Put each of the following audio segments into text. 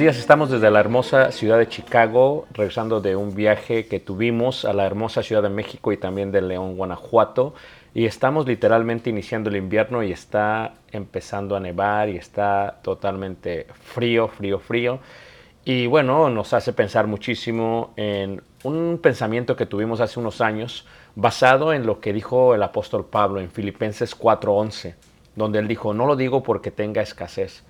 Días. Estamos desde la hermosa ciudad de Chicago, regresando de un viaje que tuvimos a la hermosa ciudad de México y también de León, Guanajuato. Y estamos literalmente iniciando el invierno y está empezando a nevar y está totalmente frío, frío, frío. Y bueno, nos hace pensar muchísimo en un pensamiento que tuvimos hace unos años basado en lo que dijo el apóstol Pablo en Filipenses 4:11, donde él dijo, no lo digo porque tenga escasez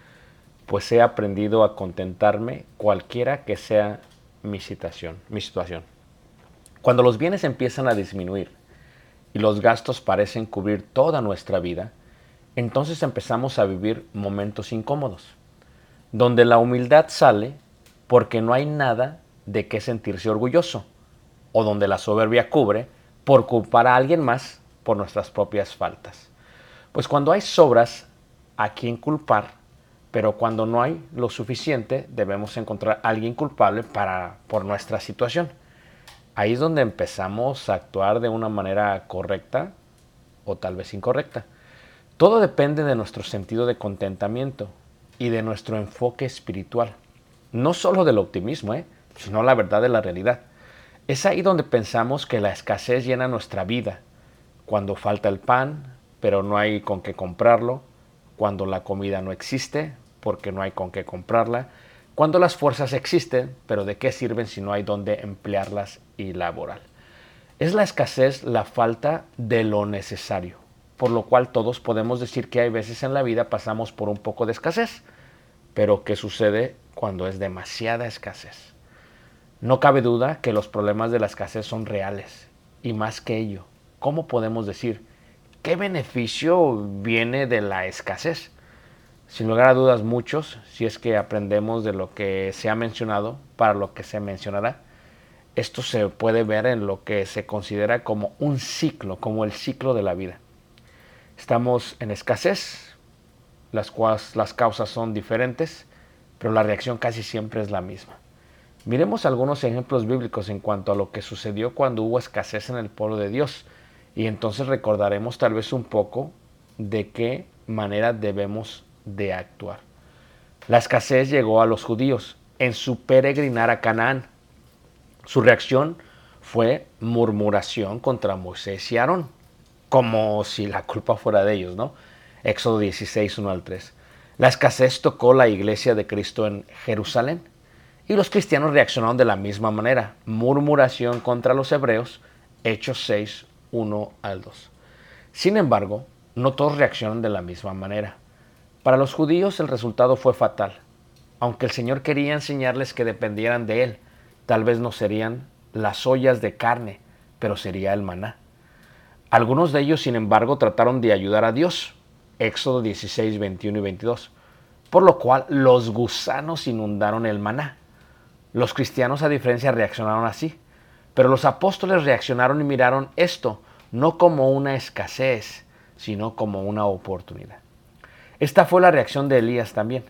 pues he aprendido a contentarme cualquiera que sea mi situación, mi situación. Cuando los bienes empiezan a disminuir y los gastos parecen cubrir toda nuestra vida, entonces empezamos a vivir momentos incómodos, donde la humildad sale porque no hay nada de qué sentirse orgulloso, o donde la soberbia cubre por culpar a alguien más por nuestras propias faltas. Pues cuando hay sobras a quien culpar, pero cuando no hay lo suficiente, debemos encontrar a alguien culpable para, por nuestra situación. Ahí es donde empezamos a actuar de una manera correcta o tal vez incorrecta. Todo depende de nuestro sentido de contentamiento y de nuestro enfoque espiritual. No solo del optimismo, ¿eh? sino la verdad de la realidad. Es ahí donde pensamos que la escasez llena nuestra vida. Cuando falta el pan, pero no hay con qué comprarlo, cuando la comida no existe porque no hay con qué comprarla, cuando las fuerzas existen, pero de qué sirven si no hay dónde emplearlas y laborar. Es la escasez la falta de lo necesario, por lo cual todos podemos decir que hay veces en la vida pasamos por un poco de escasez, pero ¿qué sucede cuando es demasiada escasez? No cabe duda que los problemas de la escasez son reales, y más que ello, ¿cómo podemos decir ¿Qué beneficio viene de la escasez? Sin lugar a dudas muchos, si es que aprendemos de lo que se ha mencionado para lo que se mencionará. Esto se puede ver en lo que se considera como un ciclo, como el ciclo de la vida. Estamos en escasez, las, las causas son diferentes, pero la reacción casi siempre es la misma. Miremos algunos ejemplos bíblicos en cuanto a lo que sucedió cuando hubo escasez en el pueblo de Dios y entonces recordaremos tal vez un poco de qué manera debemos de actuar. La escasez llegó a los judíos en su peregrinar a Canaán. Su reacción fue murmuración contra Moisés y Aarón, como si la culpa fuera de ellos, ¿no? Éxodo 16, 1 al 3. La escasez tocó la iglesia de Cristo en Jerusalén y los cristianos reaccionaron de la misma manera. Murmuración contra los hebreos, Hechos 6, 1 al 2. Sin embargo, no todos reaccionan de la misma manera. Para los judíos el resultado fue fatal. Aunque el Señor quería enseñarles que dependieran de Él, tal vez no serían las ollas de carne, pero sería el maná. Algunos de ellos, sin embargo, trataron de ayudar a Dios. Éxodo 16, 21 y 22. Por lo cual los gusanos inundaron el maná. Los cristianos, a diferencia, reaccionaron así. Pero los apóstoles reaccionaron y miraron esto no como una escasez, sino como una oportunidad. Esta fue la reacción de Elías también.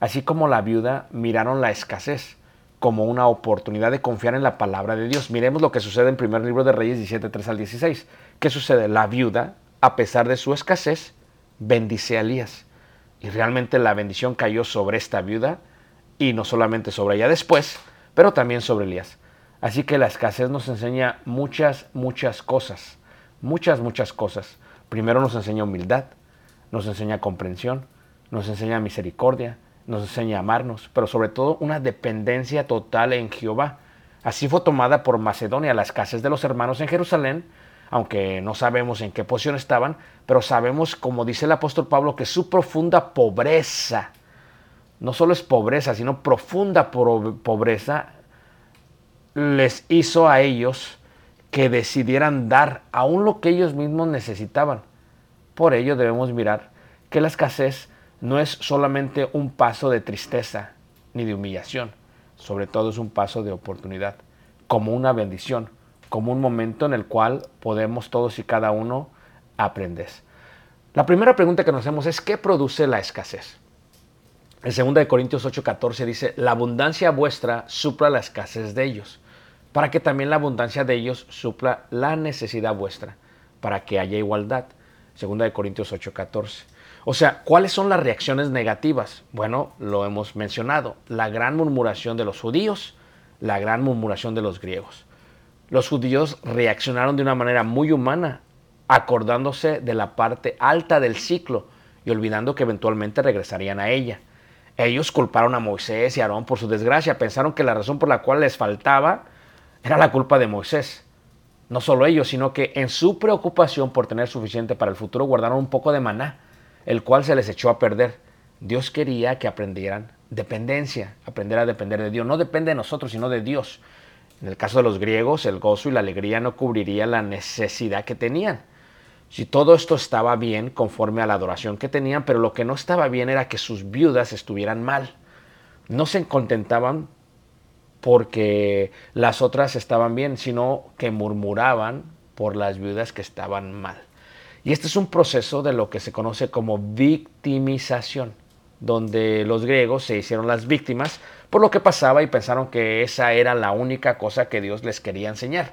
Así como la viuda miraron la escasez como una oportunidad de confiar en la palabra de Dios. Miremos lo que sucede en primer libro de Reyes 17, 3 al 16. ¿Qué sucede? La viuda, a pesar de su escasez, bendice a Elías. Y realmente la bendición cayó sobre esta viuda y no solamente sobre ella después, pero también sobre Elías. Así que la escasez nos enseña muchas, muchas cosas. Muchas, muchas cosas. Primero nos enseña humildad, nos enseña comprensión, nos enseña misericordia, nos enseña amarnos, pero sobre todo una dependencia total en Jehová. Así fue tomada por Macedonia la escasez de los hermanos en Jerusalén, aunque no sabemos en qué posición estaban, pero sabemos, como dice el apóstol Pablo, que su profunda pobreza, no solo es pobreza, sino profunda pobreza, les hizo a ellos que decidieran dar aún lo que ellos mismos necesitaban. Por ello debemos mirar que la escasez no es solamente un paso de tristeza ni de humillación, sobre todo es un paso de oportunidad, como una bendición, como un momento en el cual podemos todos y cada uno aprender. La primera pregunta que nos hacemos es ¿qué produce la escasez? En 2 Corintios 8:14 dice, la abundancia vuestra supla la escasez de ellos, para que también la abundancia de ellos supla la necesidad vuestra, para que haya igualdad. Segunda de Corintios 8:14. O sea, ¿cuáles son las reacciones negativas? Bueno, lo hemos mencionado, la gran murmuración de los judíos, la gran murmuración de los griegos. Los judíos reaccionaron de una manera muy humana, acordándose de la parte alta del ciclo y olvidando que eventualmente regresarían a ella. Ellos culparon a Moisés y Aarón por su desgracia, pensaron que la razón por la cual les faltaba era la culpa de Moisés. No solo ellos, sino que en su preocupación por tener suficiente para el futuro guardaron un poco de maná, el cual se les echó a perder. Dios quería que aprendieran dependencia, aprender a depender de Dios. No depende de nosotros, sino de Dios. En el caso de los griegos, el gozo y la alegría no cubriría la necesidad que tenían. Si todo esto estaba bien conforme a la adoración que tenían, pero lo que no estaba bien era que sus viudas estuvieran mal. No se contentaban porque las otras estaban bien, sino que murmuraban por las viudas que estaban mal. Y este es un proceso de lo que se conoce como victimización, donde los griegos se hicieron las víctimas por lo que pasaba y pensaron que esa era la única cosa que Dios les quería enseñar.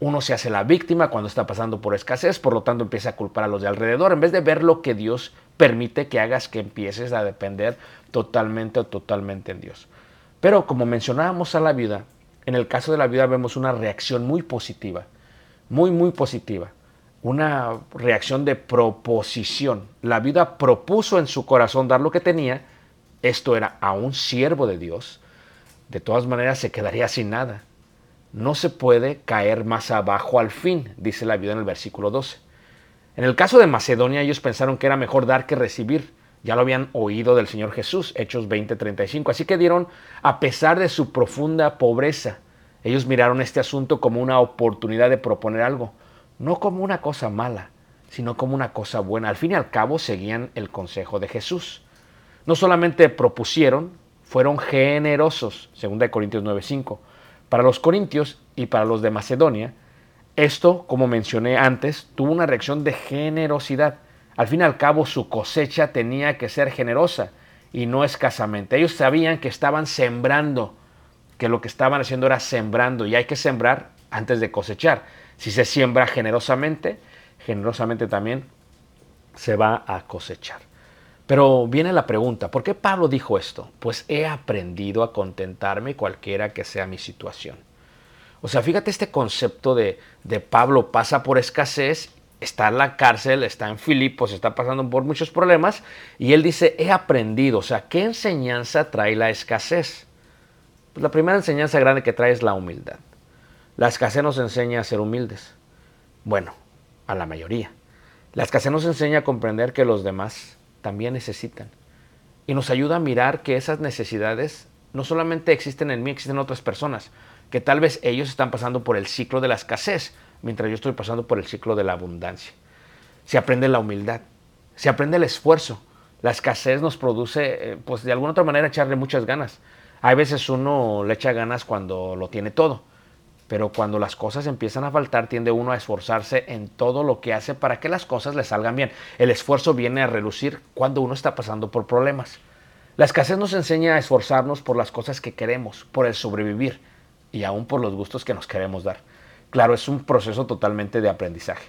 Uno se hace la víctima cuando está pasando por escasez, por lo tanto empieza a culpar a los de alrededor, en vez de ver lo que Dios permite que hagas que empieces a depender totalmente o totalmente en Dios. Pero como mencionábamos a la vida, en el caso de la vida vemos una reacción muy positiva, muy, muy positiva. Una reacción de proposición. La vida propuso en su corazón dar lo que tenía. Esto era a un siervo de Dios. De todas maneras se quedaría sin nada. No se puede caer más abajo al fin, dice la vida en el versículo 12. En el caso de Macedonia ellos pensaron que era mejor dar que recibir ya lo habían oído del Señor Jesús, Hechos 20:35. Así que dieron, a pesar de su profunda pobreza, ellos miraron este asunto como una oportunidad de proponer algo, no como una cosa mala, sino como una cosa buena. Al fin y al cabo seguían el consejo de Jesús. No solamente propusieron, fueron generosos, 2 Corintios 9:5. Para los corintios y para los de Macedonia, esto, como mencioné antes, tuvo una reacción de generosidad. Al fin y al cabo su cosecha tenía que ser generosa y no escasamente. Ellos sabían que estaban sembrando, que lo que estaban haciendo era sembrando y hay que sembrar antes de cosechar. Si se siembra generosamente, generosamente también se va a cosechar. Pero viene la pregunta, ¿por qué Pablo dijo esto? Pues he aprendido a contentarme cualquiera que sea mi situación. O sea, fíjate este concepto de, de Pablo pasa por escasez está en la cárcel, está en Filipos, está pasando por muchos problemas y él dice, he aprendido, o sea, ¿qué enseñanza trae la escasez? Pues la primera enseñanza grande que trae es la humildad. La escasez nos enseña a ser humildes. Bueno, a la mayoría. La escasez nos enseña a comprender que los demás también necesitan. Y nos ayuda a mirar que esas necesidades no solamente existen en mí, existen en otras personas, que tal vez ellos están pasando por el ciclo de la escasez, mientras yo estoy pasando por el ciclo de la abundancia. Se aprende la humildad, se aprende el esfuerzo. La escasez nos produce, eh, pues de alguna otra manera, echarle muchas ganas. Hay veces uno le echa ganas cuando lo tiene todo, pero cuando las cosas empiezan a faltar, tiende uno a esforzarse en todo lo que hace para que las cosas le salgan bien. El esfuerzo viene a relucir cuando uno está pasando por problemas. La escasez nos enseña a esforzarnos por las cosas que queremos, por el sobrevivir y aún por los gustos que nos queremos dar. Claro, es un proceso totalmente de aprendizaje.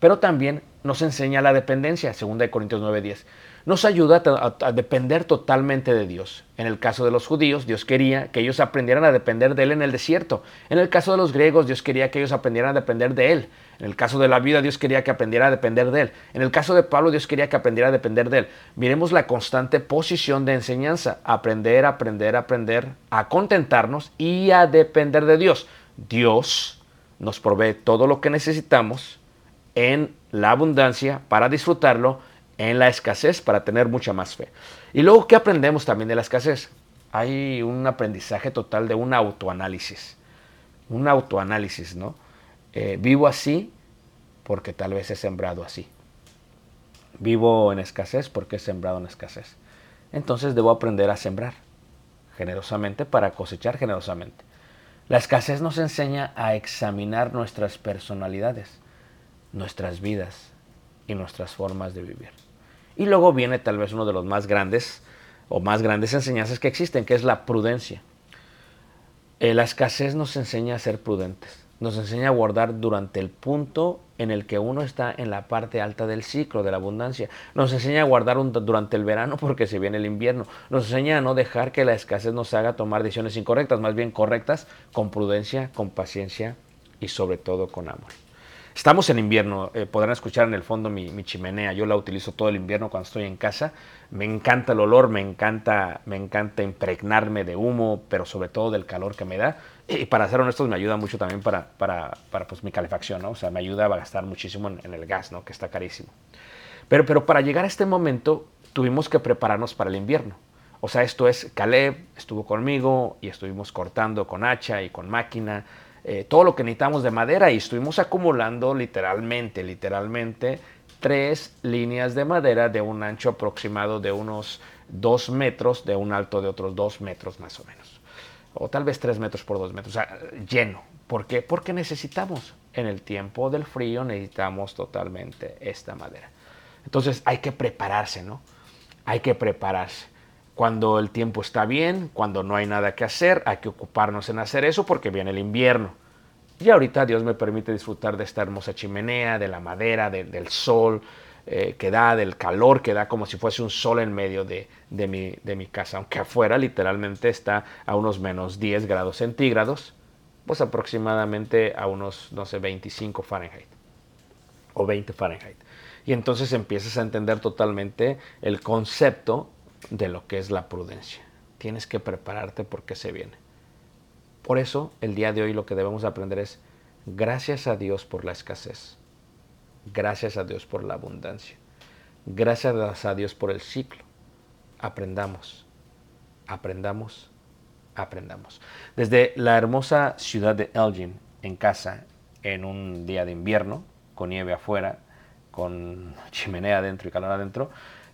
Pero también nos enseña la dependencia, 2 Corintios 9:10. Nos ayuda a, depender totalmente de Dios. En el caso de los judíos, Dios quería que ellos aprendieran a depender de Él en el desierto. En el caso de los griegos, Dios quería que ellos aprendieran a depender de Él. En el caso de la vida, Dios quería que aprendiera a depender de Él. En el caso de Pablo, Dios quería que aprendiera a depender de Él. Miremos la constante posición de enseñanza. Aprender, aprender, aprender, a contentarnos y a depender de Dios. Dios nos provee todo lo que necesitamos en la abundancia para disfrutarlo, en la escasez para tener mucha más fe. Y luego, ¿qué aprendemos también de la escasez? Hay un aprendizaje total de un autoanálisis. Un autoanálisis, ¿no? Eh, vivo así porque tal vez he sembrado así. Vivo en escasez porque he sembrado en escasez. Entonces debo aprender a sembrar generosamente para cosechar generosamente. La escasez nos enseña a examinar nuestras personalidades, nuestras vidas y nuestras formas de vivir. Y luego viene tal vez uno de los más grandes o más grandes enseñanzas que existen, que es la prudencia. Eh, la escasez nos enseña a ser prudentes. Nos enseña a guardar durante el punto en el que uno está en la parte alta del ciclo de la abundancia. Nos enseña a guardar durante el verano porque se viene el invierno. Nos enseña a no dejar que la escasez nos haga tomar decisiones incorrectas, más bien correctas, con prudencia, con paciencia y sobre todo con amor. Estamos en invierno, eh, podrán escuchar en el fondo mi, chimenea, yo la utilizo todo el invierno cuando estoy en casa. Me encanta el olor, me encanta, me encanta impregnarme de humo, pero sobre todo del calor que me da. Y para ser honestos, me ayuda mucho también para, para, para pues, mi calefacción, ¿no? O sea, me ayuda a gastar muchísimo en, el gas, ¿no? Que está carísimo. Pero, pero para llegar a este momento, tuvimos que prepararnos para el invierno. O sea, esto es, Caleb estuvo conmigo y estuvimos cortando con hacha y con máquina eh, todo lo que necesitamos de madera y estuvimos acumulando literalmente, literalmente, tres líneas de madera de un ancho aproximado de unos dos metros, de un alto de otros dos metros más o menos. O tal vez tres metros por dos metros, o sea, lleno. ¿Por qué? Porque necesitamos, en el tiempo del frío necesitamos totalmente esta madera. Entonces hay que prepararse, ¿no? Hay que prepararse cuando el tiempo está bien, cuando no hay nada que hacer, hay que ocuparnos en hacer eso porque viene el invierno. Y ahorita Dios me permite disfrutar de esta hermosa chimenea, de la madera, del sol eh, que da, del calor que da, como si fuese un sol en medio de, mi, de mi casa. Aunque afuera literalmente está a unos menos 10 grados centígrados, pues aproximadamente a unos, no sé, 25 Fahrenheit o 20 Fahrenheit. Y entonces empiezas a entender totalmente el concepto de lo que es la prudencia. Tienes que prepararte porque se viene. Por eso, el día de hoy lo que debemos aprender es, gracias a Dios por la escasez, gracias a Dios por la abundancia, gracias a Dios por el ciclo. Aprendamos, aprendamos, aprendamos. Desde la hermosa ciudad de Elgin, en casa, en un día de invierno, con nieve afuera, con chimenea adentro y calor adentro,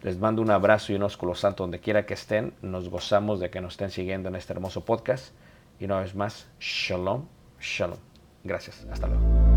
les mando un abrazo y un ósculo santo donde quiera que estén. Nos gozamos de que nos estén siguiendo en este hermoso podcast. Y una vez más, shalom, shalom. Gracias. Hasta luego.